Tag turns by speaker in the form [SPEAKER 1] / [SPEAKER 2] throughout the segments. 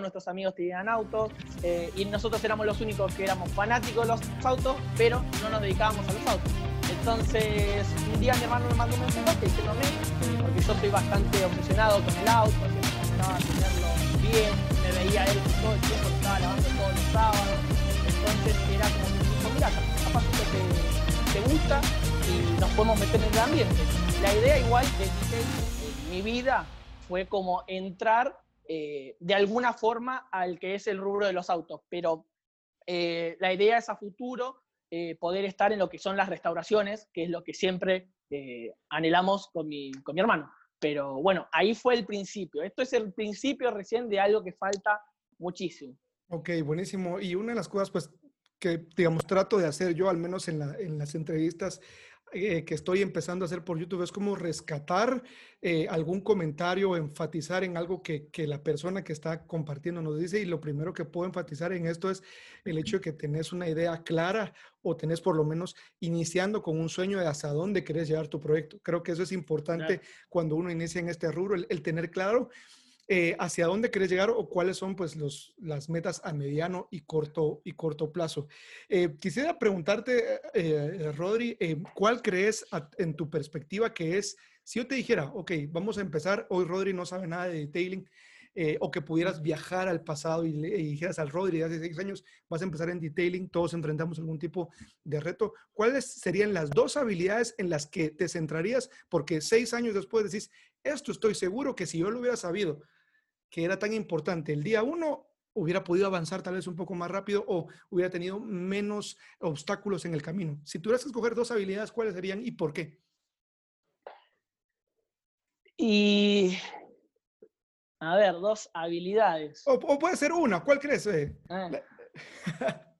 [SPEAKER 1] nuestros amigos tenían autos eh, y nosotros éramos los únicos que éramos fanáticos de los autos, pero no nos dedicábamos a los autos. Entonces, un día mi hermano me mandó un mensaje diciéndome, porque yo soy bastante obsesionado con el auto, siempre me gustaba tenerlo bien, me veía él todo el tiempo, estaba lavando todos los sábados. Entonces era como que dijo, mira, capaz que te, te gusta y nos podemos meter en el ambiente. La idea igual de en mi vida fue como entrar eh, de alguna forma al que es el rubro de los autos, pero eh, la idea es a futuro eh, poder estar en lo que son las restauraciones, que es lo que siempre anhelamos con mi, con mi hermano. Pero bueno, ahí fue el principio. Esto es el principio recién de algo que falta muchísimo.
[SPEAKER 2] Ok, buenísimo. Y una de las cosas, pues, que, digamos, trato de hacer yo, al menos en, la, en las entrevistas eh, que estoy empezando a hacer por YouTube es como rescatar eh, algún comentario o enfatizar en algo que, que, la persona que está compartiendo nos dice. Y lo primero que puedo enfatizar en esto es el hecho de que tenés una idea clara o tenés por lo menos iniciando con un sueño de hasta dónde querés llevar tu proyecto. Creo que eso es importante cuando uno inicia en este rubro, el, el tener claro eh, hacia dónde querés llegar o cuáles son pues los, las metas a mediano y corto, y corto plazo. Eh, quisiera preguntarte, eh, Rodri, ¿cuál crees en tu perspectiva que es, si yo te dijera, ok, vamos a empezar, hoy Rodri no sabe nada de detailing, o que pudieras viajar al pasado y le dijeras al Rodri hace seis años, vas a empezar en detailing, todos enfrentamos algún tipo de reto, ¿cuáles serían las dos habilidades en las que te centrarías? Porque seis años después decís, esto estoy seguro que si yo lo hubiera sabido que era tan importante el día uno, hubiera podido avanzar tal vez un poco más rápido o hubiera tenido menos obstáculos en el camino. Si tuvieras que escoger dos habilidades, ¿cuáles serían y por qué?
[SPEAKER 1] Y, a ver, dos habilidades.
[SPEAKER 2] O, puede ser una, ¿cuál crees? Eh? Ah.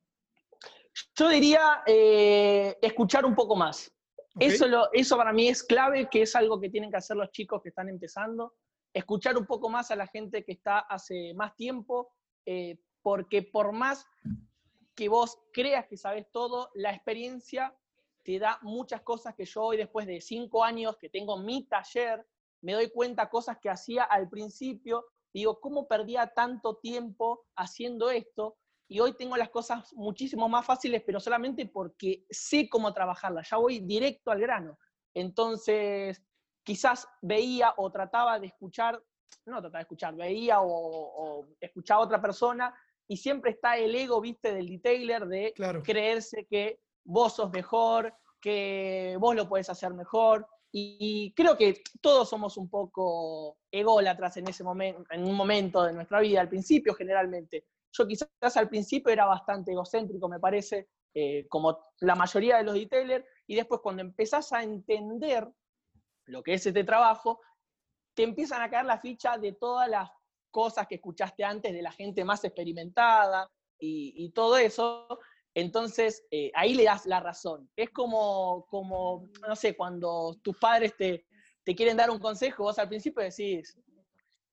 [SPEAKER 1] Yo diría eh, escuchar un poco más. Eso, lo, eso para mí es clave, que es algo que tienen que hacer los chicos que están empezando escuchar un poco más a la gente que está hace más tiempo, eh, porque por más que vos creas que sabes todo, la experiencia te da muchas cosas que yo hoy, después de cinco años que tengo mi taller, me doy cuenta cosas que hacía al principio. Digo, ¿cómo perdía tanto tiempo haciendo esto? Y hoy tengo las cosas muchísimo más fáciles, pero solamente porque sé cómo trabajarlas. Ya voy directo al grano. Entonces, quizás veía o trataba de escuchar, no trataba de escuchar, veía o, escuchaba a otra persona y siempre está el ego, viste, del detailer de creerse que vos sos mejor, que vos lo puedes hacer mejor. Y, creo que todos somos un poco ególatras en ese momento, en un momento de nuestra vida, al principio generalmente. Yo quizás al principio era bastante egocéntrico, me parece, eh, como la mayoría de los detailers, y después cuando empezás a entender lo que es este trabajo, te empiezan a caer la ficha de todas las cosas que escuchaste antes de la gente más experimentada y, todo eso. Entonces, eh, ahí le das la razón. Es como, como, no sé, cuando tus padres te, te quieren dar un consejo, vos al principio decís,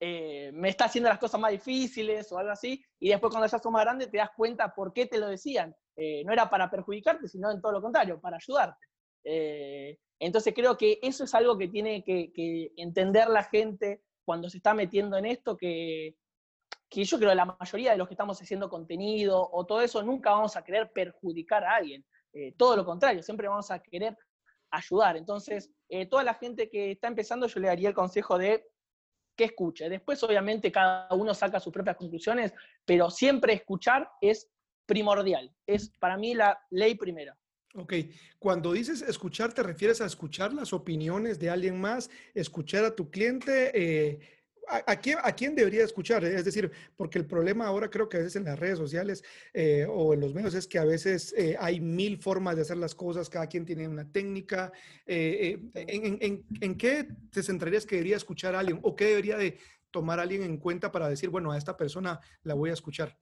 [SPEAKER 1] eh, me está haciendo las cosas más difíciles o algo así, y después cuando ya sos más grande te das cuenta por qué te lo decían. Eh, no era para perjudicarte, sino en todo lo contrario, para ayudarte. Entonces creo que eso es algo que tiene que, entender la gente cuando se está metiendo en esto, que, yo creo que la mayoría de los que estamos haciendo contenido o todo eso nunca vamos a querer perjudicar a alguien. Eh, todo lo contrario, siempre vamos a querer ayudar. Entonces, eh, toda la gente que está empezando, yo le daría el consejo de que escuche. Después, obviamente, cada uno saca sus propias conclusiones, pero siempre escuchar es primordial. Es para mí la ley primera.
[SPEAKER 2] Ok, cuando dices escuchar, ¿te refieres a escuchar las opiniones de alguien más, escuchar a tu cliente? Eh, ¿a, quién, ¿A quién debería escuchar? Es decir, porque el problema ahora creo que a veces en las redes sociales eh, o en los medios es que a veces eh, hay mil formas de hacer las cosas, cada quien tiene una técnica. ¿en, en, en, qué te centrarías que debería escuchar a alguien o qué debería de tomar alguien en cuenta para decir, bueno, a esta persona la voy a escuchar?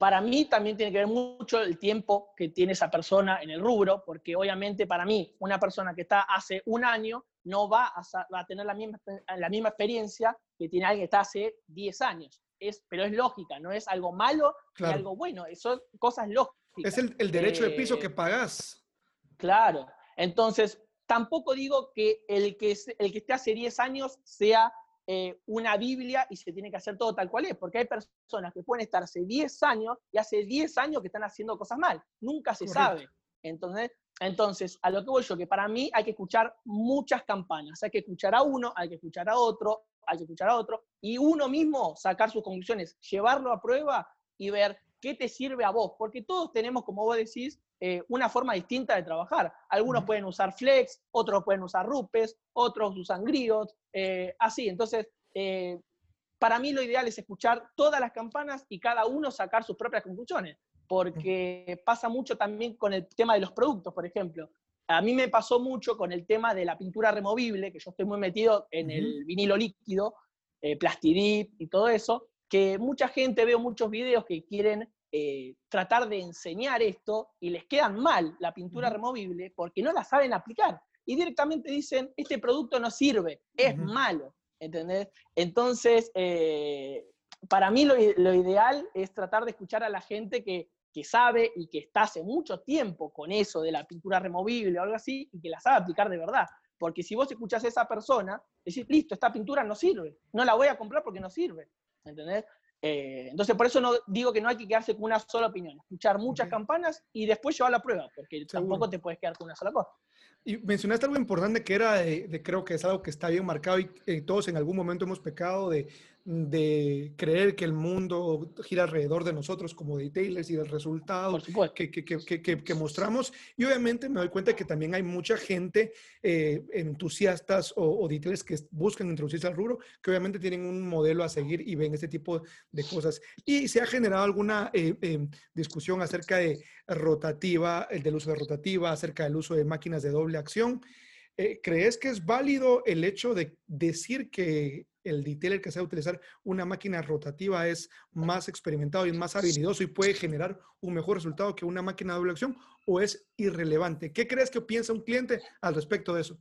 [SPEAKER 1] Para mí también tiene que ver mucho el tiempo que tiene esa persona en el rubro, porque obviamente para mí una persona que está hace un año no va a, tener la misma, la misma experiencia que tiene alguien que está hace 10 años. Es, pero es lógica, no es algo malo ni algo bueno, son cosas lógicas.
[SPEAKER 2] Es el, derecho de piso que eh, pagas.
[SPEAKER 1] Claro, entonces tampoco digo que el que, el que esté hace 10 años sea eh, una Biblia y se tiene que hacer todo tal cual es, porque hay personas que pueden estar hace 10 años y hace 10 años que están haciendo cosas mal, nunca se sabe. Entonces, entonces, a lo que voy yo, que para mí hay que escuchar muchas campanas, hay que escuchar a uno, hay que escuchar a otro, hay que escuchar a otro, y uno mismo sacar sus conclusiones, llevarlo a prueba y ver qué te sirve a vos, porque todos tenemos, como vos decís, eh, una forma distinta de trabajar. Algunos pueden usar Flex, otros pueden usar Rupes, otros usan Griot, eh, así. Entonces, eh, para mí lo ideal es escuchar todas las campanas y cada uno sacar sus propias conclusiones, porque pasa mucho también con el tema de los productos, por ejemplo. A mí me pasó mucho con el tema de la pintura removible, que yo estoy muy metido en el vinilo líquido, plastidip y todo eso, que mucha gente, veo muchos videos que quieren eh, tratar de enseñar esto y les quedan mal la pintura removible porque no la saben aplicar. Y directamente dicen, este producto no sirve, es malo, ¿entendés? Entonces, eh, para mí lo, ideal es tratar de escuchar a la gente que, que, sabe y que está hace mucho tiempo con eso de la pintura removible o algo así y que la sabe aplicar de verdad. Porque si vos escuchás a esa persona, decís, listo, esta pintura no sirve, no la voy a comprar porque no sirve. ¿Entendés? Eh, entonces, por eso no digo que no hay que quedarse con una sola opinión, escuchar muchas campanas y después llevar la prueba, porque tampoco te puedes quedar con una sola cosa.
[SPEAKER 2] Y mencionaste algo importante que era, de, creo que es algo que está bien marcado y eh, todos en algún momento hemos pecado de de creer que el mundo gira alrededor de nosotros como detailers y del resultado que, que, que, que, mostramos. Y obviamente me doy cuenta que también hay mucha gente, eh, entusiastas o, o detailers que buscan introducirse al rubro, que obviamente tienen un modelo a seguir y ven este tipo de cosas. Y se ha generado alguna eh, eh, discusión acerca de rotativa, el del uso de rotativa, acerca del uso de máquinas de doble acción. ¿Crees que es válido el hecho de decir que el detailer que sabe utilizar una máquina rotativa es más experimentado y más habilidoso y puede generar un mejor resultado que una máquina de doble acción o es irrelevante? ¿Qué crees que piensa un cliente al respecto de eso?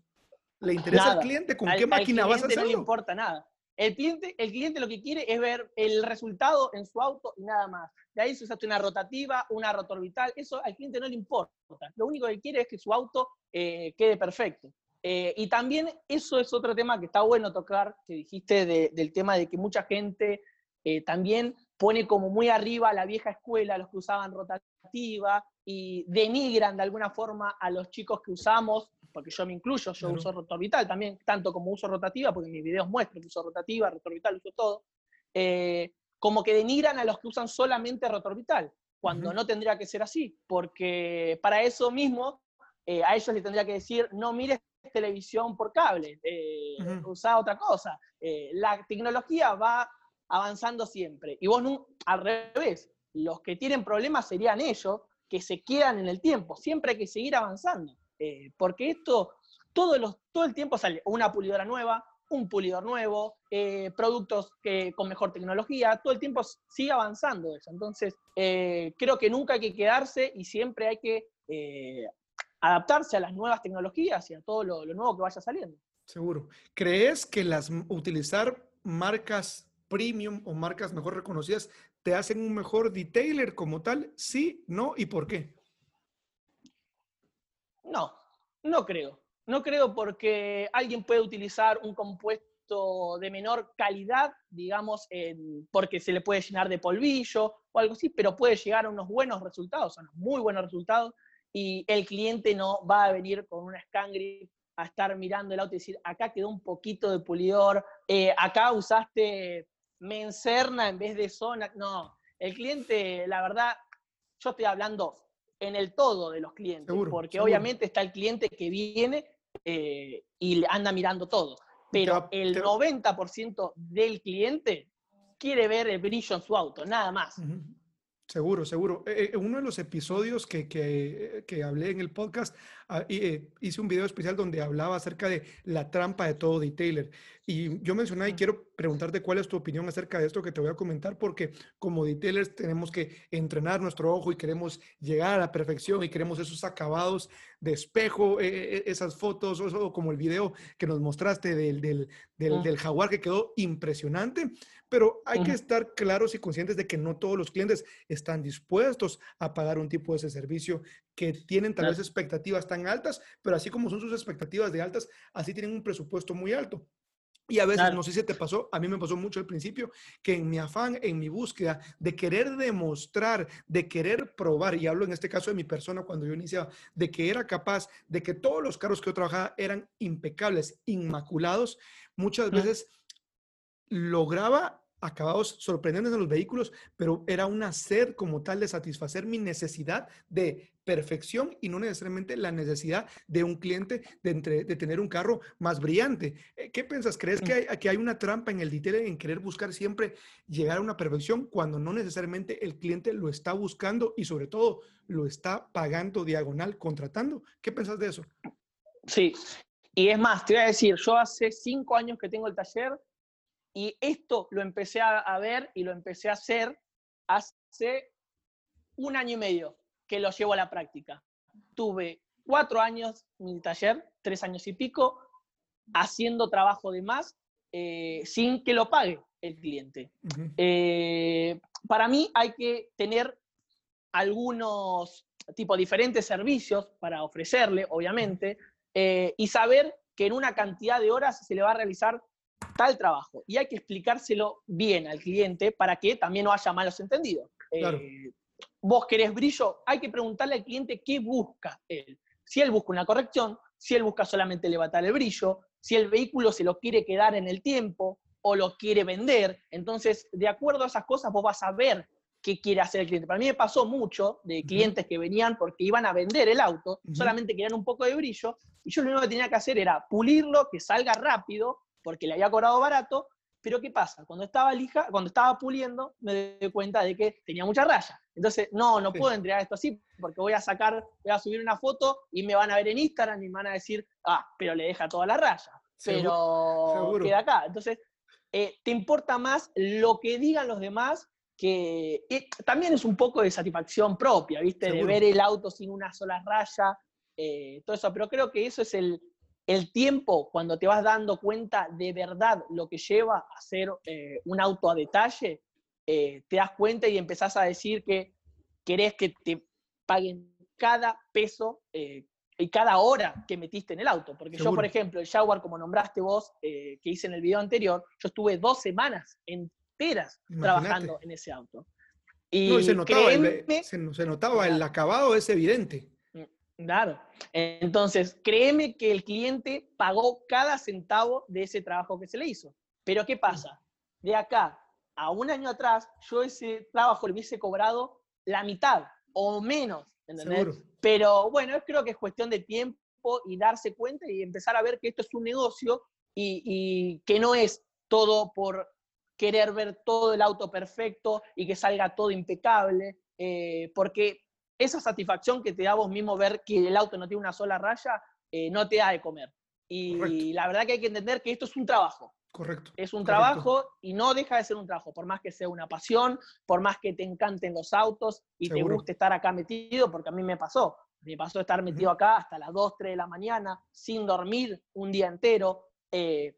[SPEAKER 2] ¿Le interesa al cliente con qué máquina vas a hacerlo?
[SPEAKER 1] No le importa nada. El cliente, el cliente lo que quiere es ver el resultado en su auto y nada más. De ahí se usaste una rotativa, una rotorbital, eso al cliente no le importa. Lo único que quiere es que su auto eh, quede perfecto. Eh, y también eso es otro tema que está bueno tocar, que dijiste del tema de que mucha gente eh, también pone como muy arriba a la vieja escuela, los que usaban rotativa, y denigran de alguna forma a los chicos que usamos, porque yo me incluyo, yo uso rotorbital también, tanto como uso rotativa, porque en mis videos muestro que uso rotativa, rotorbital, uso todo, eh, como que denigran a los que usan solamente rotorbital, cuando no tendría que ser así, porque para eso mismo a ellos les tendría que decir, no mires televisión por cable, eh, otra cosa. Eh, la tecnología va avanzando siempre. Y vos, no, al revés, los que tienen problemas serían ellos, que se quedan en el tiempo. Siempre hay que seguir avanzando. Eh, porque esto, todos los, todo el tiempo sale una pulidora nueva, un pulidor nuevo, eh, productos que, con mejor tecnología, todo el tiempo sigue avanzando eso. Entonces, creo que nunca hay que quedarse y siempre hay que adaptarse a las nuevas tecnologías y a todo lo, nuevo que vaya saliendo.
[SPEAKER 2] Seguro. ¿Crees que las utilizar marcas premium o marcas mejor reconocidas te hacen un mejor detailer como tal? Sí, no y por qué?
[SPEAKER 1] No, no creo. No creo porque alguien puede utilizar un compuesto de menor calidad, digamos, porque se le puede llenar de polvillo o algo así, pero puede llegar a unos buenos resultados, a unos muy buenos resultados y el cliente no va a venir con una scan a estar mirando el auto y decir, acá quedó un poquito de pulidor, eh, acá usaste mencerna en vez de zona. No, el cliente, la verdad, yo estoy hablando en el todo de los clientes, porque obviamente está el cliente que viene eh, y anda mirando todo, pero el 90% del cliente quiere ver el brillo en su auto, nada más.
[SPEAKER 2] Seguro, seguro. En eh, uno de los episodios que, que, que hablé en el podcast, ah, eh, hice un video especial donde hablaba acerca de la trampa de todo detailer. Y yo mencionaba y quiero preguntarte cuál es tu opinión acerca de esto que te voy a comentar, porque como detailers tenemos que entrenar nuestro ojo y queremos llegar a la perfección y queremos esos acabados de espejo, eh, esas fotos, o, como el video que nos mostraste del, del, del, del jaguar que quedó impresionante pero hay que estar claros y conscientes de que no todos los clientes están dispuestos a pagar un tipo de ese servicio, que tienen tal vez expectativas tan altas, pero así como son sus expectativas de altas, así tienen un presupuesto muy alto. Y a veces, no sé si te pasó, a mí me pasó mucho al principio, que en mi afán, en mi búsqueda de querer demostrar, de querer probar, y hablo en este caso de mi persona cuando yo iniciaba, de que era capaz, de que todos los carros que yo trabajaba eran impecables, inmaculados, muchas veces lograba acabados sorprendentes en los vehículos, pero era una sed como tal de satisfacer mi necesidad de perfección y no necesariamente la necesidad de un cliente de, de tener un carro más brillante. Eh, ¿Qué piensas? ¿Crees que hay, que hay una trampa en el detailing en querer buscar siempre llegar a una perfección cuando no necesariamente el cliente lo está buscando y sobre todo lo está pagando diagonal, contratando? ¿Qué piensas de eso?
[SPEAKER 1] Sí, y es más, te voy a decir, yo hace cinco años que tengo el taller y esto lo empecé a, ver y lo empecé a hacer hace un año y medio que lo llevo a la práctica. Tuve cuatro años mi taller, tres años y pico, haciendo trabajo de más eh, sin que lo pague el cliente. Eh, para mí hay que tener algunos tipo diferentes servicios para ofrecerle, obviamente, eh, y saber que en una cantidad de horas se le va a realizar tal trabajo. Y hay que explicárselo bien al cliente para que también no haya malos entendidos. Eh, vos querés brillo, hay que preguntarle al cliente qué busca él. Si él busca una corrección, si él busca solamente levantar el brillo, si el vehículo se lo quiere quedar en el tiempo o lo quiere vender. Entonces, de acuerdo a esas cosas, vos vas a ver qué quiere hacer el cliente. Para mí me pasó mucho de clientes que venían porque iban a vender el auto, solamente querían un poco de brillo, y yo lo único que tenía que hacer era pulirlo, que salga rápido, porque le había cobrado barato, pero ¿qué pasa? Cuando estaba lija, cuando estaba puliendo, me di cuenta de que tenía mucha raya. Entonces, no, no puedo entregar esto así, porque voy a sacar, voy a subir una foto y me van a ver en Instagram y me van a decir, ah, pero le deja toda la raya. Pero queda acá. Entonces, eh, te importa más lo que digan los demás que también es un poco de satisfacción propia, ¿viste? De ver el auto sin una sola raya, eh, todo eso. Pero creo que eso es el, el tiempo, cuando te vas dando cuenta de verdad lo que lleva a hacer eh, un auto a detalle, eh, te das cuenta y empezás a decir que querés que te paguen cada peso eh, y cada hora que metiste en el auto. Porque yo, por ejemplo, el Jaguar, como nombraste vos, que hice en el video anterior, yo estuve dos semanas enteras trabajando en ese auto.
[SPEAKER 2] Y se notaba, se notaba el acabado, es evidente.
[SPEAKER 1] Claro. Entonces, créeme que el cliente pagó cada centavo de ese trabajo que se le hizo. Pero ¿qué pasa? De acá a un año atrás, yo ese trabajo le hubiese cobrado la mitad o menos, ¿entendés? Pero bueno, creo que es cuestión de tiempo y darse cuenta y empezar a ver que esto es un negocio y, que no es todo por querer ver todo el auto perfecto y que salga todo impecable, eh, porque esa satisfacción que te da vos mismo ver que el auto no tiene una sola raya, eh, no te da de comer. Y la verdad que hay que entender que esto es un trabajo.
[SPEAKER 2] Correcto.
[SPEAKER 1] Es un trabajo y no deja de ser un trabajo, por más que sea una pasión, por más que te encanten los autos y te guste estar acá metido, porque a mí me pasó. Me pasó estar metido acá hasta las 2, 3 de la mañana, sin dormir un día entero. Eh,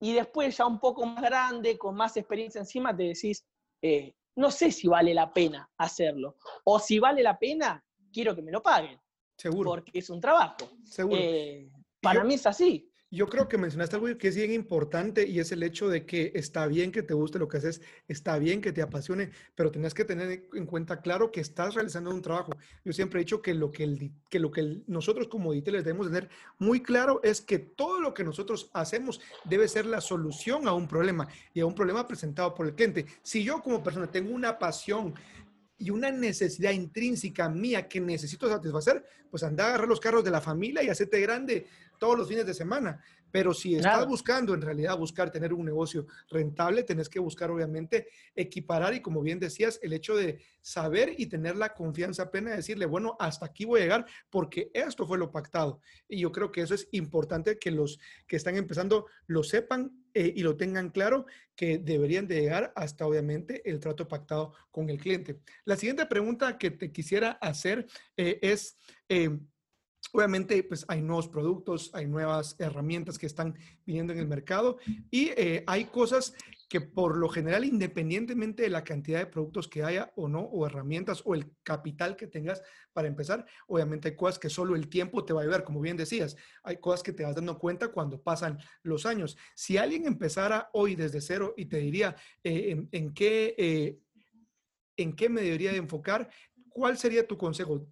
[SPEAKER 1] y después, ya un poco más grande, con más experiencia encima, te decís, eh, no sé si vale la pena hacerlo. O si vale la pena, quiero que me lo paguen.
[SPEAKER 2] Seguro.
[SPEAKER 1] Porque es un trabajo.
[SPEAKER 2] Seguro. Eh,
[SPEAKER 1] para mí es así.
[SPEAKER 2] Yo creo que mencionaste algo que es bien importante y es el hecho de que está bien que te guste lo que haces, está bien que te apasione, pero tenés que tener en cuenta claro que estás realizando un trabajo. Yo siempre he dicho que lo que, el, que, lo que nosotros como les debemos tener muy claro es que todo lo que nosotros hacemos debe ser la solución a un problema y a un problema presentado por el cliente. Si yo como persona tengo una pasión y una necesidad intrínseca mía que necesito satisfacer, pues anda a agarrar los carros de la familia y hacerte grande todos los fines de semana. Pero si estás buscando en realidad buscar tener un negocio rentable, tenés que buscar obviamente equiparar y como bien decías, el hecho de saber y tener la confianza plena de decirle, bueno, hasta aquí voy a llegar porque esto fue lo pactado. Y yo creo que eso es importante que los que están empezando lo sepan eh, y lo tengan claro que deberían de llegar hasta obviamente el trato pactado con el cliente. La siguiente pregunta que te quisiera hacer eh, es... Eh, Obviamente, pues hay nuevos productos, hay nuevas herramientas que están viniendo en el mercado y eh, hay cosas que por lo general, independientemente de la cantidad de productos que haya o no, o herramientas o el capital que tengas para empezar, obviamente hay cosas que solo el tiempo te va a ayudar, como bien decías, hay cosas que te vas dando cuenta cuando pasan los años. Si alguien empezara hoy desde cero y te diría eh, en, qué... Eh, ¿En qué me debería de enfocar? ¿Cuál sería tu consejo?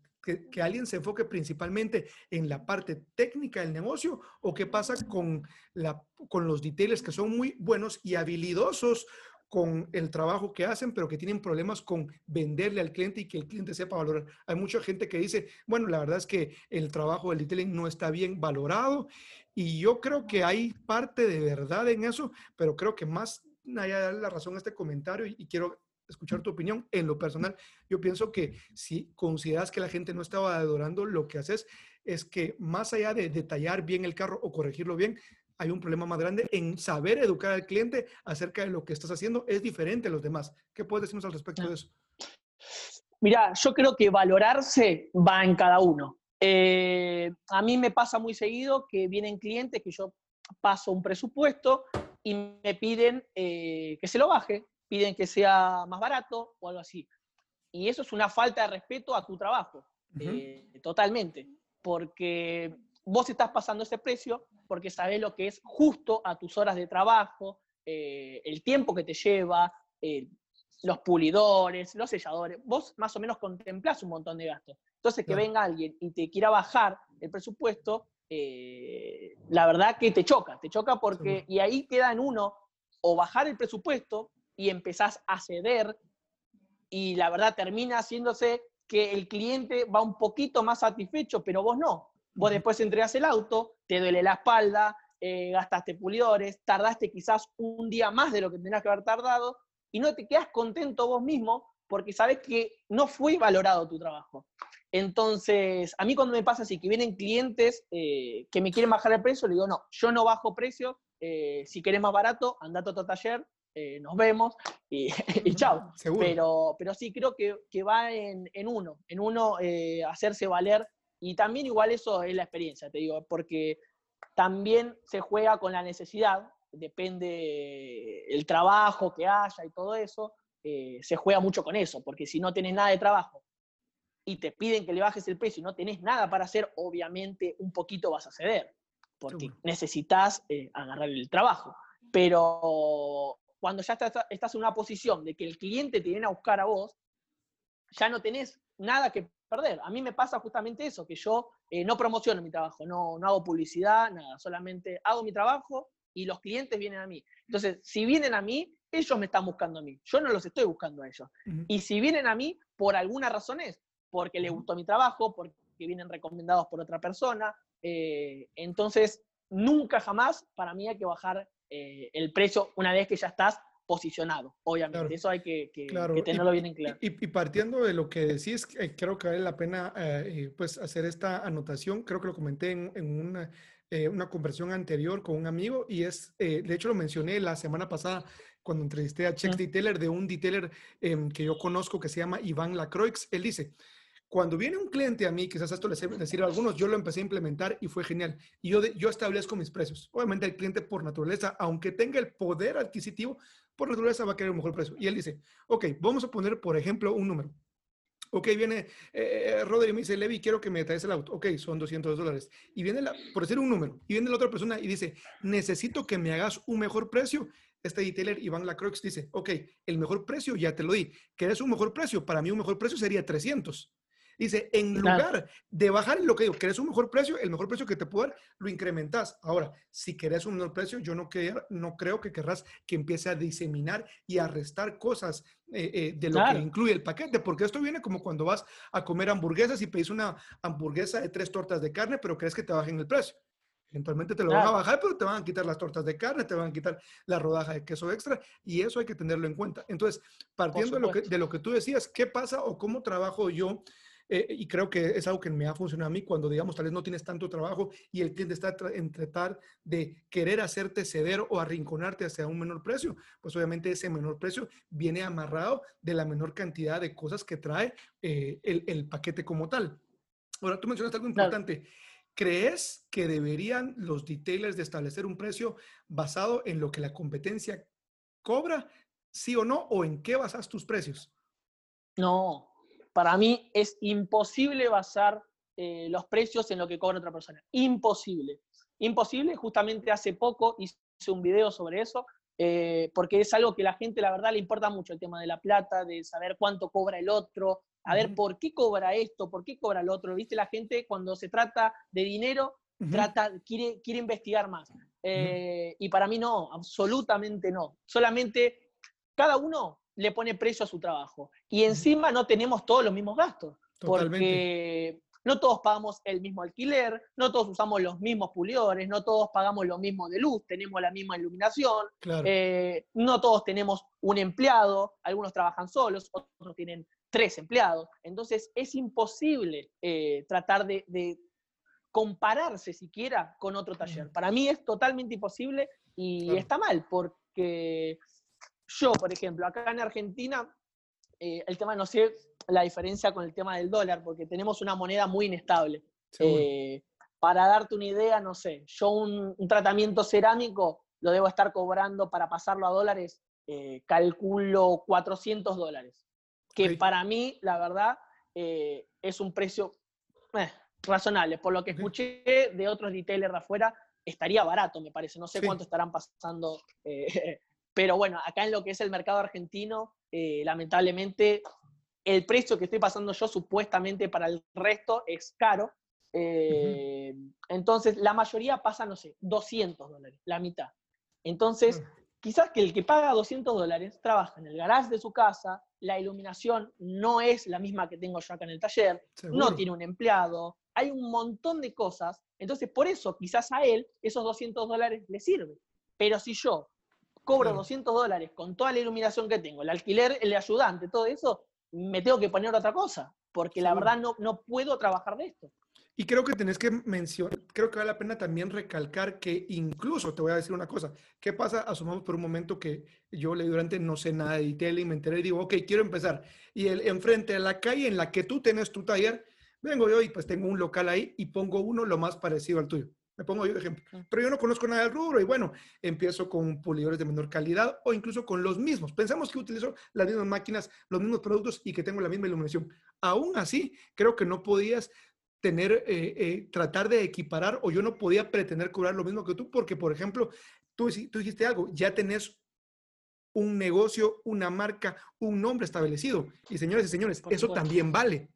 [SPEAKER 2] Que, alguien se enfoque principalmente en la parte técnica del negocio o qué pasa con, la, con los details que son muy buenos y habilidosos con el trabajo que hacen, pero que tienen problemas con venderle al cliente y que el cliente sepa valorar. Hay mucha gente que dice, bueno, la verdad es que el trabajo del detailing no está bien valorado y yo creo que hay parte de verdad en eso, pero creo que más allá de la razón a este comentario y quiero escuchar tu opinión. En lo personal, yo pienso que si consideras que la gente no estaba adorando, lo que haces es que más allá de detallar bien el carro o corregirlo bien, hay un problema más grande en saber educar al cliente acerca de lo que estás haciendo. Es diferente a los demás. ¿Qué puedes decirnos al respecto de eso?
[SPEAKER 1] Mira, yo creo que valorarse va en cada uno. Eh, a mí me pasa muy seguido que vienen clientes que yo paso un presupuesto y me piden eh, que se lo baje, piden que sea más barato o algo así. Y eso es una falta de respeto a tu trabajo, eh, totalmente, porque vos estás pasando ese precio porque sabés lo que es justo a tus horas de trabajo, eh, el tiempo que te lleva, eh, los pulidores, los selladores, vos más o menos contemplás un montón de gastos. Entonces, que venga alguien y te quiera bajar el presupuesto, la verdad que te choca, te choca porque, y ahí queda en uno, o bajar el presupuesto, y empezás a ceder y la verdad termina haciéndose que el cliente va un poquito más satisfecho, pero vos no. Vos después entregas el auto, te duele la espalda, eh, gastaste pulidores, tardaste quizás un día más de lo que tenías que haber tardado y no te quedas contento vos mismo porque sabes que no fue valorado tu trabajo. Entonces, a mí cuando me pasa así, que vienen clientes eh, que me quieren bajar el precio, le digo, no, yo no bajo precio, eh, si querés más barato, andate a otro taller, eh, nos vemos y, chao. Pero, pero sí, creo que, que va en, en, uno, en uno eh, hacerse valer y también igual eso es la experiencia, te digo, porque también se juega con la necesidad, depende el trabajo que haya y todo eso, eh, se juega mucho con eso, porque si no tenés nada de trabajo y te piden que le bajes el precio y no tenés nada para hacer, obviamente un poquito vas a ceder, porque necesitas agarrar el trabajo. Pero cuando ya estás, en una posición de que el cliente te viene a buscar a vos, ya no tenés nada que perder. A mí me pasa justamente eso, que yo eh, no promociono mi trabajo, no, no hago publicidad, nada, solamente hago mi trabajo y los clientes vienen a mí. Entonces, si vienen a mí, ellos me están buscando a mí, yo no los estoy buscando a ellos. Y si vienen a mí, por alguna razón es, porque les gustó mi trabajo, porque vienen recomendados por otra persona. Eh, entonces, nunca jamás para mí hay que bajar eh, el precio una vez que ya estás posicionado, obviamente. Eso hay que, tenerlo bien en claro.
[SPEAKER 2] Y, partiendo de lo que decís, eh, creo que vale la pena eh, pues hacer esta anotación. Creo que lo comenté en, una, una, conversión anterior con un amigo y es, de hecho lo mencioné la semana pasada cuando entrevisté a Chex Detailer de un detailer em, que yo conozco que se llama Iván Lacroix. Él dice, cuando viene un cliente a mí, quizás esto les decir a algunos, yo lo empecé a implementar y fue genial. Y yo, yo establezco mis precios. Obviamente el cliente por naturaleza, aunque tenga el poder adquisitivo, por naturaleza va a querer un mejor precio. Y él dice, ok, vamos a poner, por ejemplo, un número. Ok, viene eh, y me dice, Levi, quiero que me traes el auto. Ok, son 200 dólares. Y viene, la, por decir un número, y viene la otra persona y dice, necesito que me hagas un mejor precio. Este detailer, Iván Lacroix, dice, ok, el mejor precio ya te lo di. ¿Quieres un mejor precio? Para mí un mejor precio sería 300. Dice, en lugar de bajar lo que digo, querés un mejor precio, el mejor precio que te puedo dar, lo incrementas. Ahora, si querés un menor precio, yo no, no creo que querrás que empiece a diseminar y a restar cosas eh, eh, de lo que incluye el paquete, porque esto viene como cuando vas a comer hamburguesas y pedís una hamburguesa de tres tortas de carne, pero crees que te bajen el precio. Eventualmente te lo van a bajar, pero te van a quitar las tortas de carne, te van a quitar la rodaja de queso extra y eso hay que tenerlo en cuenta. Entonces, partiendo de lo, que, de lo que tú decías, ¿qué pasa o cómo trabajo yo eh, y creo que es algo que me ha funcionado a mí cuando, digamos, tal vez no tienes tanto trabajo y el cliente está en tratar de querer hacerte ceder o arrinconarte hacia un menor precio. Pues obviamente ese menor precio viene amarrado de la menor cantidad de cosas que trae eh, el, el, paquete como tal. Ahora, tú mencionaste algo importante. ¿Crees que deberían los detailers de establecer un precio basado en lo que la competencia cobra, sí o no, o en qué basas tus precios?
[SPEAKER 1] No, para mí es imposible basar eh, los precios en lo que cobra otra persona. Imposible. Imposible, justamente hace poco hice un video sobre eso, eh, porque es algo que la gente, la verdad, le importa mucho el tema de la plata, de saber cuánto cobra el otro, a ver por qué cobra esto, por qué cobra el otro. Viste, la gente cuando se trata de dinero, trata, quiere, quiere investigar más. Eh, y para mí no, absolutamente no. Solamente cada uno le pone precio a su trabajo. Y encima no tenemos todos los mismos gastos. Porque no todos pagamos el mismo alquiler, no todos usamos los mismos pulidores, no todos pagamos lo mismo de luz, tenemos la misma iluminación, eh, no todos tenemos un empleado, algunos trabajan solos, otros tienen tres empleados. Entonces es imposible eh, tratar de, compararse siquiera con otro taller. Para mí es totalmente imposible y está mal, porque yo, por ejemplo, acá en Argentina, eh, el tema, no sé la diferencia con el tema del dólar, porque tenemos una moneda muy inestable. Eh, para darte una idea, no sé, yo un, tratamiento cerámico lo debo estar cobrando para pasarlo a dólares, eh, calculo 400 dólares, que para mí, la verdad, es un precio razonable. Por lo que escuché de otros retailers de afuera, estaría barato, me parece. No sé cuánto estarán pasando Pero bueno, acá en lo que es el mercado argentino, eh, lamentablemente el precio que estoy pasando yo supuestamente para el resto es caro. Eh, entonces, la mayoría pasa, no sé, 200 dólares, la mitad. Entonces, quizás que el que paga 200 dólares trabaja en el garage de su casa, la iluminación no es la misma que tengo yo acá en el taller, no tiene un empleado, hay un montón de cosas. Entonces, por eso quizás a él esos 200 dólares le sirven. Pero si yo cobro 200 dólares con toda la iluminación que tengo, el alquiler, el ayudante, todo eso, me tengo que poner otra cosa, porque la verdad no, no puedo trabajar de esto.
[SPEAKER 2] Y creo que tenés que mencionar, creo que vale la pena también recalcar que incluso, te voy a decir una cosa, ¿qué pasa? Asumamos por un momento que yo le durante no sé nada de y me enteré y digo, ok, quiero empezar. Y el, enfrente de la calle en la que tú tienes tu taller, vengo yo y pues tengo un local ahí y pongo uno lo más parecido al tuyo. Me pongo yo de ejemplo. Pero yo no conozco nada del rubro y bueno, empiezo con pulidores de menor calidad o incluso con los mismos. Pensamos que utilizo las mismas máquinas, los mismos productos y que tengo la misma iluminación. Aún así, creo que no podías tener, eh, eh, tratar de equiparar o yo no podía pretender cobrar lo mismo que tú porque, por ejemplo, tú, tú dijiste algo, ya tenés un negocio, una marca, un nombre establecido. Y señores y señores, eso también vale.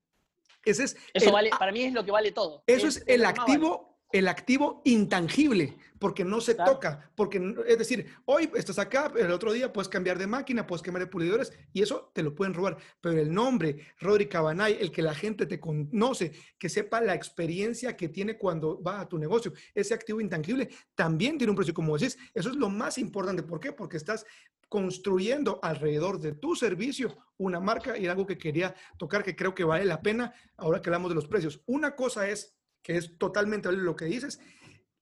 [SPEAKER 1] Ese es eso vale, para mí es lo que vale todo.
[SPEAKER 2] Eso es, el activo el activo intangible, porque no se toca, porque es decir, hoy estás acá, el otro día puedes cambiar de máquina, puedes cambiar de pulidores y eso te lo pueden robar, pero el nombre, Rodri Cabanay, el que la gente te conoce, que sepa la experiencia que tiene cuando va a tu negocio, ese activo intangible también tiene un precio, como decís, eso es lo más importante, ¿por qué? Porque estás construyendo alrededor de tu servicio una marca y algo que quería tocar que creo que vale la pena ahora que hablamos de los precios. Una cosa es que es totalmente lo que dices,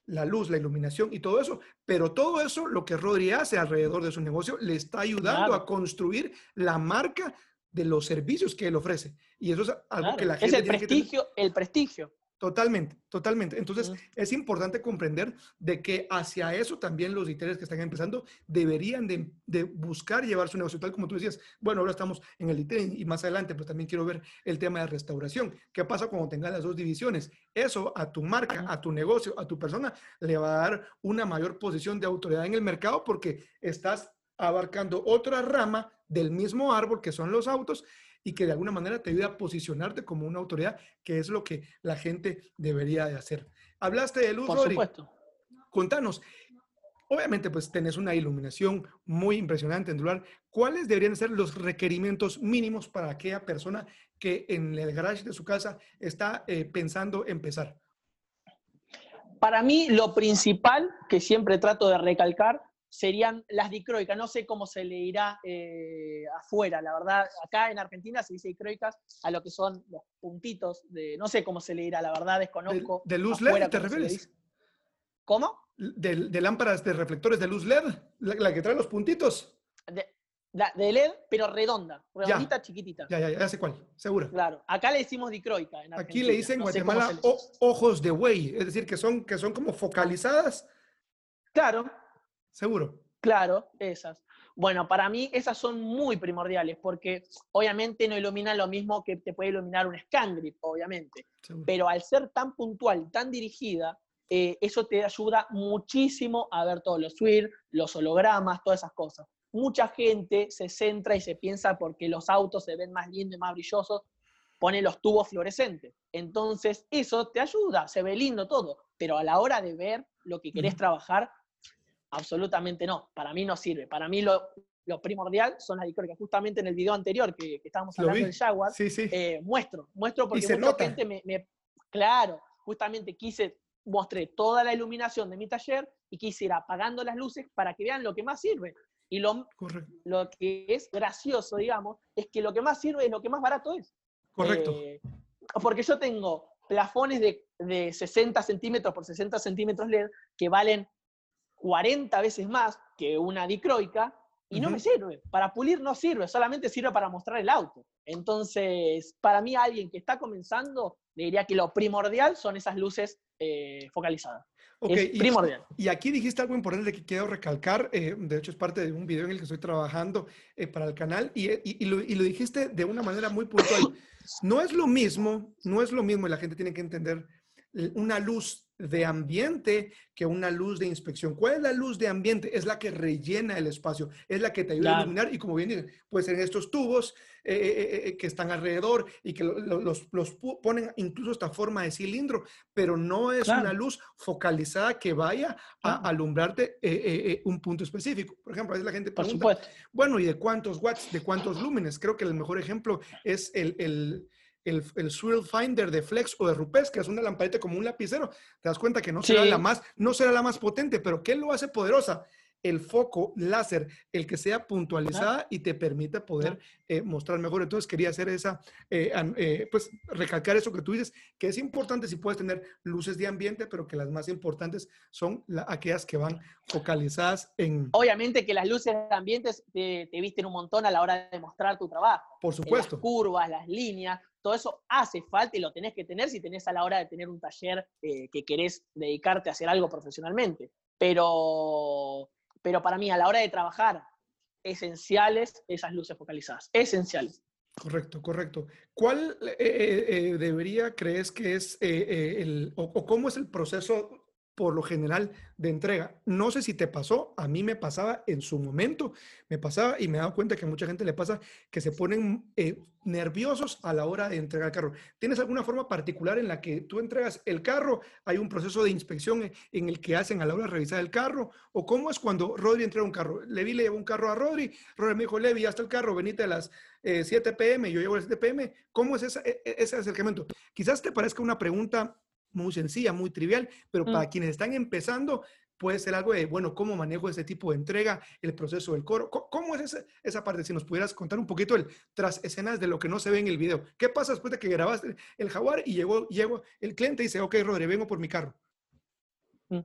[SPEAKER 2] la luz, la iluminación y todo eso, pero todo eso, lo que Rodri hace alrededor de su negocio, le está ayudando a construir la marca de los servicios que él ofrece. Y eso es algo que la gente...
[SPEAKER 1] Es el prestigio, el prestigio.
[SPEAKER 2] Totalmente, totalmente. Entonces, es importante comprender de que hacia eso también los retailers que están empezando deberían de, buscar llevar su negocio, tal como tú decías. Bueno, ahora estamos en el retail y más adelante, pues también quiero ver el tema de restauración. ¿Qué pasa cuando tengas las dos divisiones? Eso a tu marca, a tu negocio, a tu persona, le va a dar una mayor posición de autoridad en el mercado porque estás abarcando otra rama del mismo árbol que son los autos y que de alguna manera te ayuda a posicionarte como una autoridad, que es lo que la gente debería de hacer. Hablaste de luz,
[SPEAKER 1] Por supuesto.
[SPEAKER 2] Contanos, obviamente pues tenés una iluminación muy impresionante en Dular. ¿Cuáles deberían ser los requerimientos mínimos para aquella persona que en el garage de su casa está eh, pensando empezar?
[SPEAKER 1] Para mí, lo principal que siempre trato de recalcar serían las dicroicas. No sé cómo se le irá eh, afuera, la verdad. Acá en Argentina se dice dicroicas a lo que son los puntitos de. No sé cómo se le irá, la verdad, desconozco.
[SPEAKER 2] ¿De, luz LED te refieres?
[SPEAKER 1] ¿Cómo?
[SPEAKER 2] De, lámparas de reflectores de luz LED, la, que trae los puntitos.
[SPEAKER 1] De, LED, pero redonda, redondita, chiquitita.
[SPEAKER 2] Ya, ya, ya sé cuál, seguro.
[SPEAKER 1] Claro, acá le decimos dicroica.
[SPEAKER 2] Aquí le dicen Guatemala ojos de buey, es decir, que son, que son como focalizadas.
[SPEAKER 1] Claro,
[SPEAKER 2] Seguro.
[SPEAKER 1] Claro, esas. Bueno, para mí esas son muy primordiales porque obviamente no ilumina lo mismo que te puede iluminar un scan grip, obviamente. Pero al ser tan puntual, tan dirigida, eh, eso te ayuda muchísimo a ver todos los swir, los hologramas, todas esas cosas. Mucha gente se centra y se piensa porque los autos se ven más lindos y más brillosos, pone los tubos fluorescentes. Entonces, eso te ayuda, se ve lindo todo, pero a la hora de ver lo que querés trabajar, Absolutamente no, para mí no sirve. Para mí lo, primordial son las dicrónicas. Justamente en el video anterior que, estábamos hablando del Jaguar, eh, muestro, muestro porque mucha gente me, Claro, justamente quise, mostré toda la iluminación de mi taller y quise ir apagando las luces para que vean lo que más sirve. Y lo, lo que es gracioso, digamos, es que lo que más sirve es lo que más barato es.
[SPEAKER 2] Correcto. Eh,
[SPEAKER 1] porque yo tengo plafones de, de 60 centímetros por 60 centímetros LED que valen 40 veces más que una dicroica y no me sirve. Para pulir no sirve, solamente sirve para mostrar el auto. Entonces, para mí, alguien que está comenzando, le diría que lo primordial son esas luces eh, focalizadas. es primordial.
[SPEAKER 2] Y, aquí dijiste algo importante que quiero recalcar. Eh, de hecho, es parte de un video en el que estoy trabajando eh, para el canal y, lo, y, lo, dijiste de una manera muy puntual. No es lo mismo, no es lo mismo y la gente tiene que entender una luz de ambiente que una luz de inspección. ¿Cuál es la luz de ambiente? Es la que rellena el espacio, es la que te ayuda a iluminar y como bien dicen, puede ser en estos tubos eh, eh, eh, que están alrededor y que los, ponen incluso esta forma de cilindro, pero no es una luz focalizada que vaya a alumbrarte un punto específico. Por ejemplo, a veces la gente pregunta, bueno, ¿y de cuántos watts, de cuántos lúmenes? Creo que el mejor ejemplo es el el, el Swirl Finder de Flex o de Rupes, que es una lamparita como un lapicero, te das cuenta que no será, la más, no será la más potente, pero ¿qué lo hace poderosa? el foco láser, el que sea puntualizada y te permita poder eh, mostrar mejor. Entonces quería hacer esa, eh, eh, pues recalcar eso que tú dices, que es importante si puedes tener luces de ambiente, pero que las más importantes son aquellas que van focalizadas en...
[SPEAKER 1] Obviamente que las luces de ambiente te, te, visten un montón a la hora de mostrar tu trabajo.
[SPEAKER 2] Por supuesto.
[SPEAKER 1] Las curvas, las líneas, todo eso hace falta y lo tenés que tener si tenés a la hora de tener un taller eh, que querés dedicarte a hacer algo profesionalmente. Pero, pero para mí, a la hora de trabajar, esenciales esas luces focalizadas, esenciales.
[SPEAKER 2] Correcto, correcto. ¿Cuál eh, eh, debería, crees que es el, o, cómo es el proceso por lo general de entrega. No sé si te pasó, a mí me pasaba en su momento, me pasaba y me he dado cuenta que a mucha gente le pasa que se ponen eh, nerviosos a la hora de entregar el carro. ¿Tienes alguna forma particular en la que tú entregas el carro? ¿Hay un proceso de inspección en el que hacen a la hora de revisar el carro? ¿O cómo es cuando Rodri entrega un carro? Levi le llevó un carro a Rodri, Rodri me dijo, Levi, ya está el carro, venite a las 7 eh, pm, yo llevo a las 7 pm. ¿Cómo es ese, e, e, ese acercamiento? Quizás te parezca una pregunta muy sencilla, muy trivial, pero para mm. quienes están empezando puede ser algo de, bueno, ¿cómo manejo ese tipo de entrega, el proceso del coro? ¿Cómo, es esa, parte? Si nos pudieras contar un poquito el tras escenas de lo que no se ve en el video. ¿Qué pasa después de que grabaste el jaguar y llegó, llegó el cliente y dice, ok, Rodri, vengo por mi carro?
[SPEAKER 1] Mm.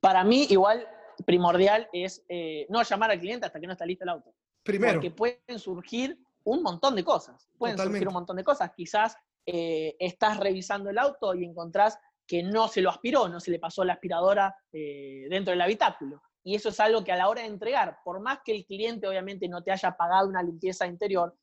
[SPEAKER 1] Para mí, igual, primordial es eh, no llamar al cliente hasta que no está listo el auto.
[SPEAKER 2] Primero.
[SPEAKER 1] Porque pueden surgir un montón de cosas. Pueden surgir un montón de cosas. Quizás eh, estás revisando el auto y encontrás que no se lo aspiró, no se le pasó la aspiradora eh, dentro del habitáculo. Y eso es algo que a la hora de entregar, por más que el cliente obviamente no te haya pagado una limpieza interior,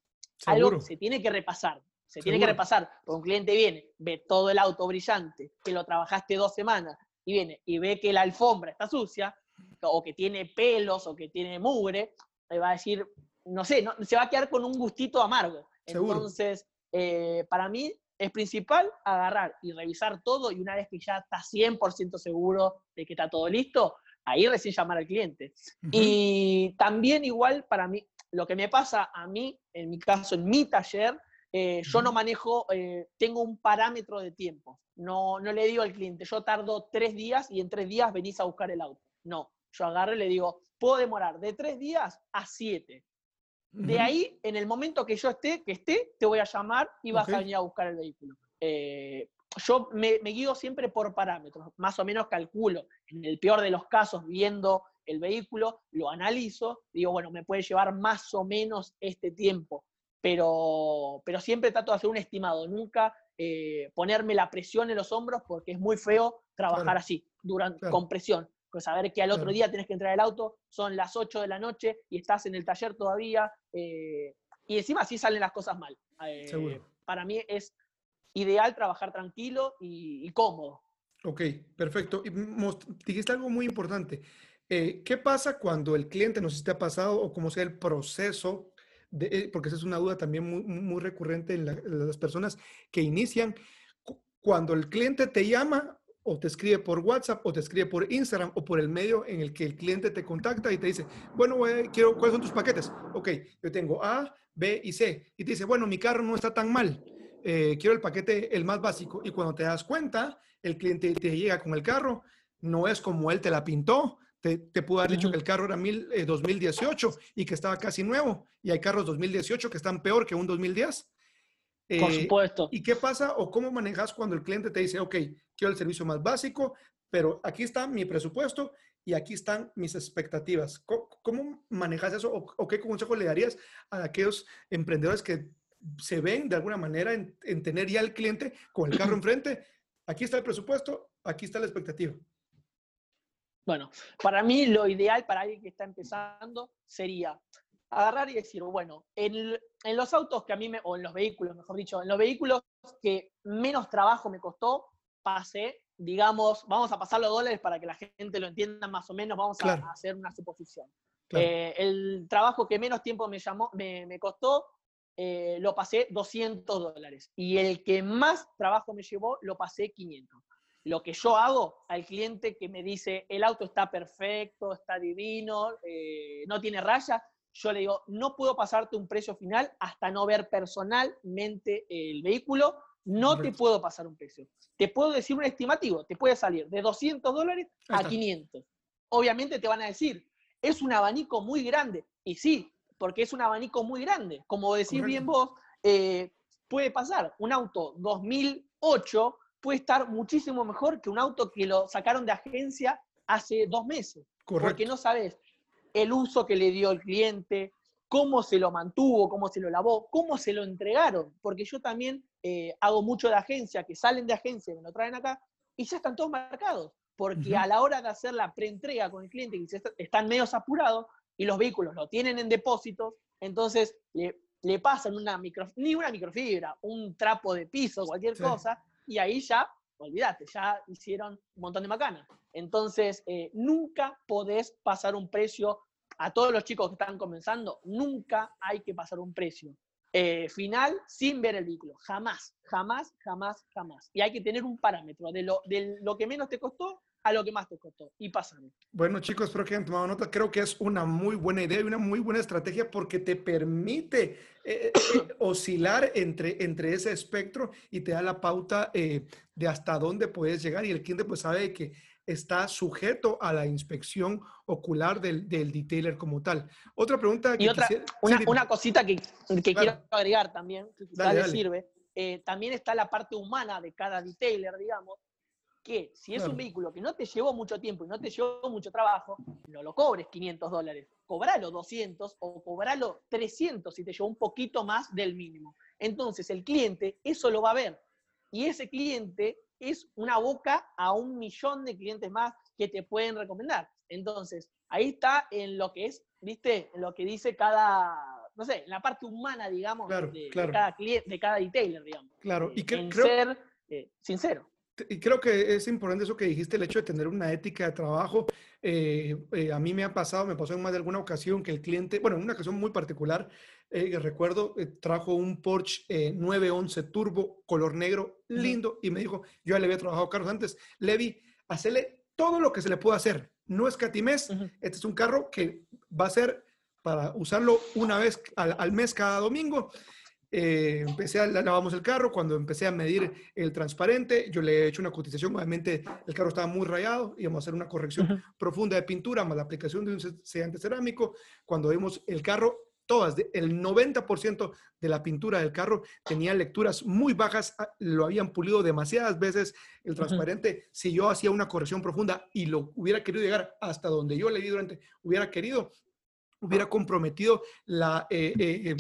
[SPEAKER 1] algo se tiene que repasar. Se tiene que repasar, porque un cliente viene, ve todo el auto brillante, que lo trabajaste dos semanas, y viene y ve que la alfombra está sucia, o que tiene pelos, o que tiene mugre, le va a decir, no sé, no, se va a quedar con un gustito amargo. Entonces, eh, para mí es principal agarrar y revisar todo y una vez que ya está 100% seguro de que está todo listo, ahí recién llamar al cliente. Y también igual para mí, lo que me pasa a mí, en mi caso, en mi taller, eh, yo no manejo, eh, tengo un parámetro de tiempo. No, no le digo al cliente, yo tardo tres días y en tres días venís a buscar el auto. No, yo agarro y le digo, puedo demorar de tres días a siete. De ahí, en el momento que yo esté, que esté, te voy a llamar y vas a venir a buscar el vehículo. Eh, yo me, guío siempre por parámetros, más o menos calculo, en el peor de los casos, viendo el vehículo, lo analizo, digo, bueno, me puede llevar más o menos este tiempo, pero, pero siempre trato de hacer un estimado, nunca eh, ponerme la presión en los hombros porque es muy feo trabajar así, durante, con presión. Pues saber que al otro día tenés que entrar al auto, son las 8 de la noche y estás en el taller todavía, eh, y encima así salen las cosas mal. Eh, para mí es ideal trabajar tranquilo y, cómodo.
[SPEAKER 2] Ok, perfecto. Y dijiste algo muy importante. Eh, ¿Qué pasa cuando el cliente nos esté pasado o cómo sea el proceso? De, porque esa es una duda también muy, muy recurrente en, en las personas que inician. Cuando el cliente te llama o te escribe por WhatsApp o te escribe por Instagram o por el medio en el que el cliente te contacta y te dice, bueno, quiero, ¿cuáles son tus paquetes? Ok, yo tengo A, B y C. Y te dice, bueno, mi carro no está tan mal. Eh, quiero el paquete el más básico. Y cuando te das cuenta, el cliente te llega con el carro, no es como él te la pintó. Te, te pudo haber dicho que el carro era mil, 2018 eh, y que estaba casi nuevo. Y hay carros 2018 que están peor que un 2010.
[SPEAKER 1] Por eh, supuesto.
[SPEAKER 2] ¿Y qué pasa o cómo manejas cuando el cliente te dice, ok, quiero el servicio más básico, pero aquí está mi presupuesto y aquí están mis expectativas? ¿Cómo, manejas eso o, qué consejo le darías a aquellos emprendedores que se ven de alguna manera en, tener ya el cliente con el carro enfrente? Aquí está el presupuesto, aquí está la expectativa.
[SPEAKER 1] Bueno, para mí lo ideal para alguien que está empezando sería agarrar y decir, bueno, en, los autos que a mí me, o en los vehículos, mejor dicho, en los vehículos que menos trabajo me costó, pasé, digamos, vamos a pasar los dólares para que la gente lo entienda más o menos, vamos a, hacer una suposición. Eh, el trabajo que menos tiempo me, llamó, me, costó, eh, lo pasé 200 dólares. Y el que más trabajo me llevó, lo pasé 500. Lo que yo hago al cliente que me dice, el auto está perfecto, está divino, eh, no tiene rayas, yo le digo, no puedo pasarte un precio final hasta no ver personalmente el vehículo, no te puedo pasar un precio. Te puedo decir un estimativo, te puede salir de 200 dólares a 500. Obviamente te van a decir, es un abanico muy grande. Y sí, porque es un abanico muy grande. Como decís bien vos, eh, puede pasar. Un auto 2008 puede estar muchísimo mejor que un auto que lo sacaron de agencia hace dos meses. Porque no sabes el uso que le dio el cliente, cómo se lo mantuvo, cómo se lo lavó, cómo se lo entregaron, porque yo también eh, hago mucho de agencia, que salen de agencia y me lo traen acá, y ya están todos marcados, porque a la hora de hacer la preentrega con el cliente, que están medio apurados, y los vehículos lo tienen en depósitos, entonces le, le pasan una micro, ni una microfibra, un trapo de piso, cualquier cosa, y ahí ya, olvídate, ya hicieron un montón de macanas. Entonces, eh, nunca podés pasar un precio a todos los chicos que están comenzando, nunca hay que pasar un precio eh, final sin ver el vehículo. Jamás, jamás, jamás, jamás. Y hay que tener un parámetro de lo, de lo que menos te costó a lo que más te costó y pásame.
[SPEAKER 2] Bueno, chicos, espero que hayan tomado nota. Creo que es una muy buena idea y una muy buena estrategia porque te permite eh, oscilar entre, entre ese espectro y te da la pauta de hasta dónde puedes llegar y el cliente pues sabe que está sujeto a la inspección ocular del, del detailer como tal. Otra pregunta.
[SPEAKER 1] Que y otra, una, cosita que, que quiero agregar también, que quizás le sirve. Eh, también está la parte humana de cada detailer, digamos, que si es un vehículo que no te llevó mucho tiempo y no te llevó mucho trabajo, no lo cobres 500 dólares, cobralo 200 o cobralo 300 si te llevó un poquito más del mínimo. Entonces el cliente eso lo va a ver y ese cliente es una boca a un millón de clientes más que te pueden recomendar. Entonces, ahí está en lo que es, ¿viste? En lo que dice cada, no sé, en la parte humana, digamos, de, cada cliente, de cada detailer, digamos.
[SPEAKER 2] Claro,
[SPEAKER 1] y que, creo, ser eh, sincero.
[SPEAKER 2] Y creo que es importante eso que dijiste, el hecho de tener una ética de trabajo. Eh, eh, a mí me ha pasado, me pasó en más de alguna ocasión que el cliente, bueno, en una ocasión muy particular, eh, recuerdo, trajo un Porsche 911 Turbo, color negro, lindo, y me dijo, yo ya le había trabajado carros antes, Levi, hacele todo lo que se le pueda hacer. No es catimés, este es un carro que va a ser para usarlo una vez al, al mes cada domingo eh, empecé a lavamos el carro, cuando empecé a medir el transparente, yo le he hecho una cotización, obviamente el carro estaba muy rayado, íbamos a hacer una corrección profunda de pintura, más la aplicación de un sellante cerámico, cuando vimos el carro, todas, el 90% de la pintura del carro tenía lecturas muy bajas, ah, lo habían pulido demasiadas veces, el transparente, si yo hacía una corrección profunda y lo hubiera querido llegar hasta donde yo le di durante, hubiera querido, hubiera comprometido la, eh, eh, eh,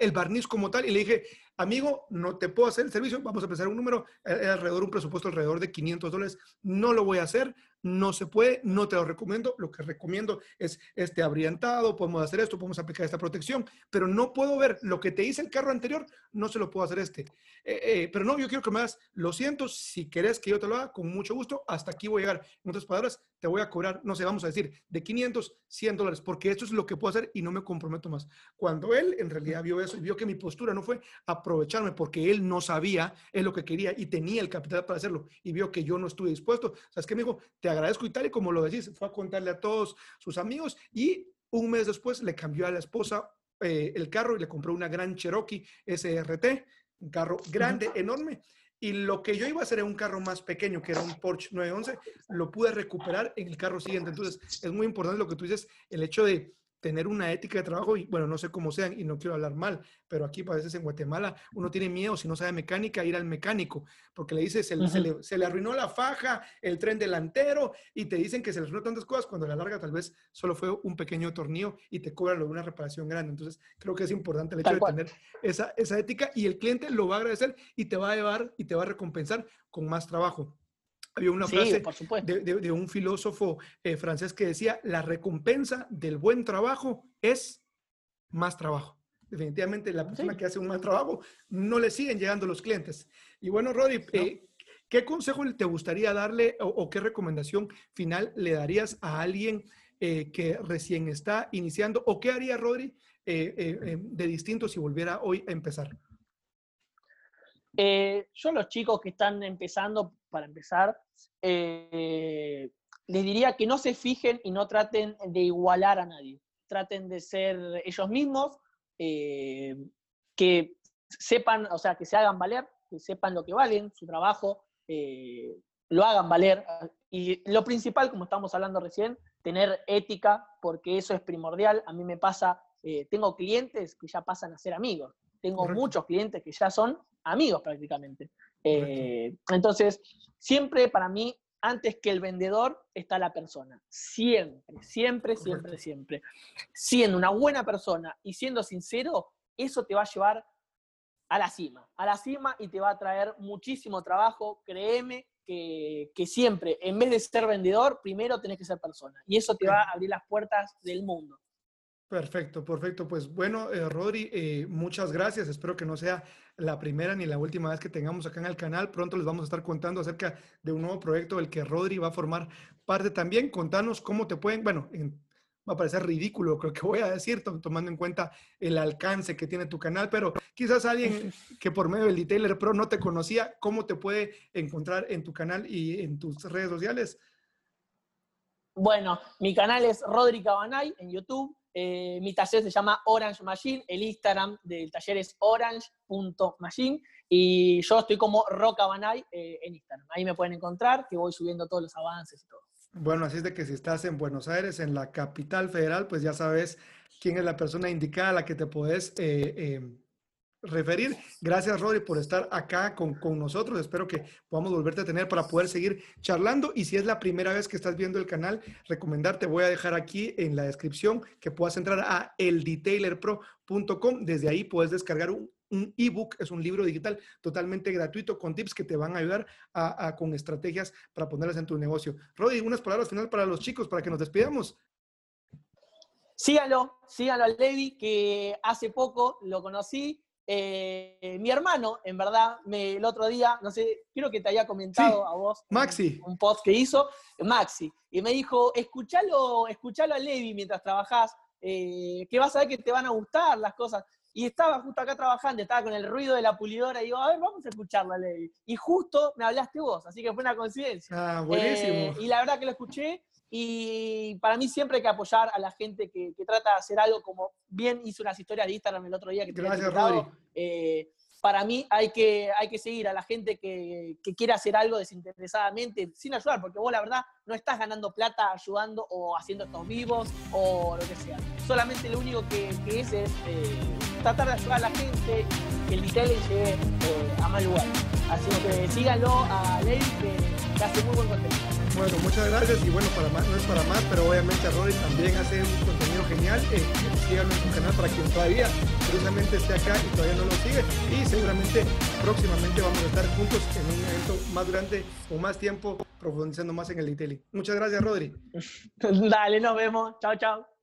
[SPEAKER 2] el, barniz. como tal y le dije, amigo, no te puedo hacer el servicio, vamos a empezar un número, alrededor, un presupuesto alrededor de 500 dólares, no lo voy a hacer, no se puede, no te lo recomiendo. Lo que recomiendo es este abriantado, podemos hacer esto, podemos aplicar esta protección, pero no puedo ver lo que te hice el carro anterior, no se lo puedo hacer este. Eh, eh, pero no, yo quiero que me hagas, lo siento, si querés que yo te lo haga, con mucho gusto, hasta aquí voy a llegar. En otras palabras, te voy a cobrar, no sé, vamos a decir, de 500, 100 dólares, porque esto es lo que puedo hacer y no me comprometo más. Cuando él en realidad vio eso y vio que mi postura no fue aprovecharme porque él no sabía, es lo que quería y tenía el capital para hacerlo y vio que yo no estuve dispuesto, ¿sabes qué, amigo? Te agradezco y tal y como lo decís, fue a contarle a todos sus amigos y un mes después le cambió a la esposa eh, el carro y le compró una gran Cherokee SRT, un carro grande, enorme. Y lo que yo iba a hacer en un carro más pequeño, que era un Porsche 911, lo pude recuperar en el carro siguiente. Entonces, es muy importante lo que tú dices, el hecho de tener una ética de trabajo y bueno, no sé cómo sean y no quiero hablar mal, pero aquí a veces en Guatemala uno tiene miedo si no sabe mecánica ir al mecánico porque le dices se, le, arruinó la faja, el tren delantero y te dicen que se le arruinó tantas cosas cuando a la larga tal vez solo fue un pequeño tornillo y te cobran una reparación grande. Entonces creo que es importante el hecho de tener esa, esa ética y el cliente lo va a agradecer y te va a llevar y te va a recompensar con más trabajo. Había una frase de, un filósofo eh, francés que decía, la recompensa del buen trabajo es más trabajo. Definitivamente la persona que hace un mal trabajo no le siguen llegando los clientes. Y bueno, Rodri, eh, ¿qué consejo te gustaría darle o, qué recomendación final le darías a alguien eh, que recién está iniciando? ¿O qué haría Rodri de distinto si volviera hoy a empezar?
[SPEAKER 1] Eh, yo los chicos que están empezando, para empezar, eh, les diría que no se fijen y no traten de igualar a nadie. Traten de ser ellos mismos, eh, que sepan, o sea, que se hagan valer, que sepan lo que valen, su trabajo, lo hagan valer. Y lo principal, como estamos hablando recién, tener ética, porque eso es primordial. A mí me pasa, tengo clientes que ya pasan a ser amigos. Tengo muchos clientes que ya son amigos prácticamente. Eh, entonces, siempre para mí, antes que el vendedor, está la persona. Siempre, siempre, siempre, siempre. Siendo una buena persona y siendo sincero, eso te va a llevar a la cima, a la cima y te va a traer muchísimo trabajo. Créeme que, que, siempre, en vez de ser vendedor, primero tenés que ser persona. Y eso te va a abrir las puertas del mundo.
[SPEAKER 2] Perfecto, perfecto. Pues bueno, eh, Rodri, eh, muchas gracias. Espero que no sea la primera ni la última vez que tengamos acá en el canal. Pronto les vamos a estar contando acerca de un nuevo proyecto del que Rodri va a formar parte también. Contanos cómo te pueden, bueno, va a parecer ridículo creo que voy a decir, tomando en cuenta el alcance que tiene tu canal, pero quizás alguien que por medio del Detailer Pro no te conocía, ¿cómo te puede encontrar en tu canal y en tus redes sociales?
[SPEAKER 1] Bueno, mi canal es Rodri Cabanay en YouTube. Eh, mi taller se llama Orange Machine, el Instagram del taller es orange.machine y yo estoy como Roca eh, en Instagram. Ahí me pueden encontrar, que voy subiendo todos los avances y todo.
[SPEAKER 2] Bueno, así es de que si estás en Buenos Aires, en la capital federal, pues ya sabes quién es la persona indicada a la que te puedes eh, referir. Gracias, Rodri, por estar acá con, nosotros. Espero que podamos volverte a tener para poder seguir charlando. Y si es la primera vez que estás viendo el canal, recomendarte, voy a dejar aquí en la descripción que puedas entrar a eldetailerpro.com. Desde ahí puedes descargar un, ebook, es un libro digital totalmente gratuito con tips que te van a ayudar a, con estrategias para ponerlas en tu negocio. Rodri, unas palabras final para los chicos, para que nos despidamos.
[SPEAKER 1] Síganlo, síganlo al Levi, que hace poco lo conocí, eh, mi hermano, en verdad, me, el otro día, no sé, creo que te había comentado a vos
[SPEAKER 2] Maxi.
[SPEAKER 1] Un, post que hizo, Maxi, y me dijo, escuchalo, escuchalo a Levi mientras trabajás, eh, que vas a ver que te van a gustar las cosas. Y estaba justo acá trabajando, estaba con el ruido de la pulidora y digo, a ver, vamos a escucharla, Levi. Y justo me hablaste vos, así que fue una coincidencia.
[SPEAKER 2] Ah, buenísimo.
[SPEAKER 1] Eh, y la verdad que lo escuché y para mí siempre hay que apoyar a la gente que, trata de hacer algo como bien hizo unas historias de Instagram el otro día que te
[SPEAKER 2] Gracias,
[SPEAKER 1] eh, para mí hay que, hay que seguir a la gente que, que quiere hacer algo desinteresadamente, sin ayudar, porque vos la verdad no estás ganando plata ayudando o haciendo estos vivos o lo que sea. Solamente lo único que, es es eh, tratar de ayudar a la gente, que el detalle llegue eh, a mal lugar. Así que síganlo a Ley, que hace muy buen contenido.
[SPEAKER 2] Bueno, muchas gracias y bueno, para más, no es para más, pero obviamente Rory también hace un contenido genial. Eh, síganlo en su canal para quien todavía precisamente esté acá y todavía no lo sigue. Y seguramente próximamente vamos a estar juntos en un evento más grande o más tiempo, profundizando más en el detailing. Muchas gracias, Rodri.
[SPEAKER 1] Dale, nos vemos. Chao, chao.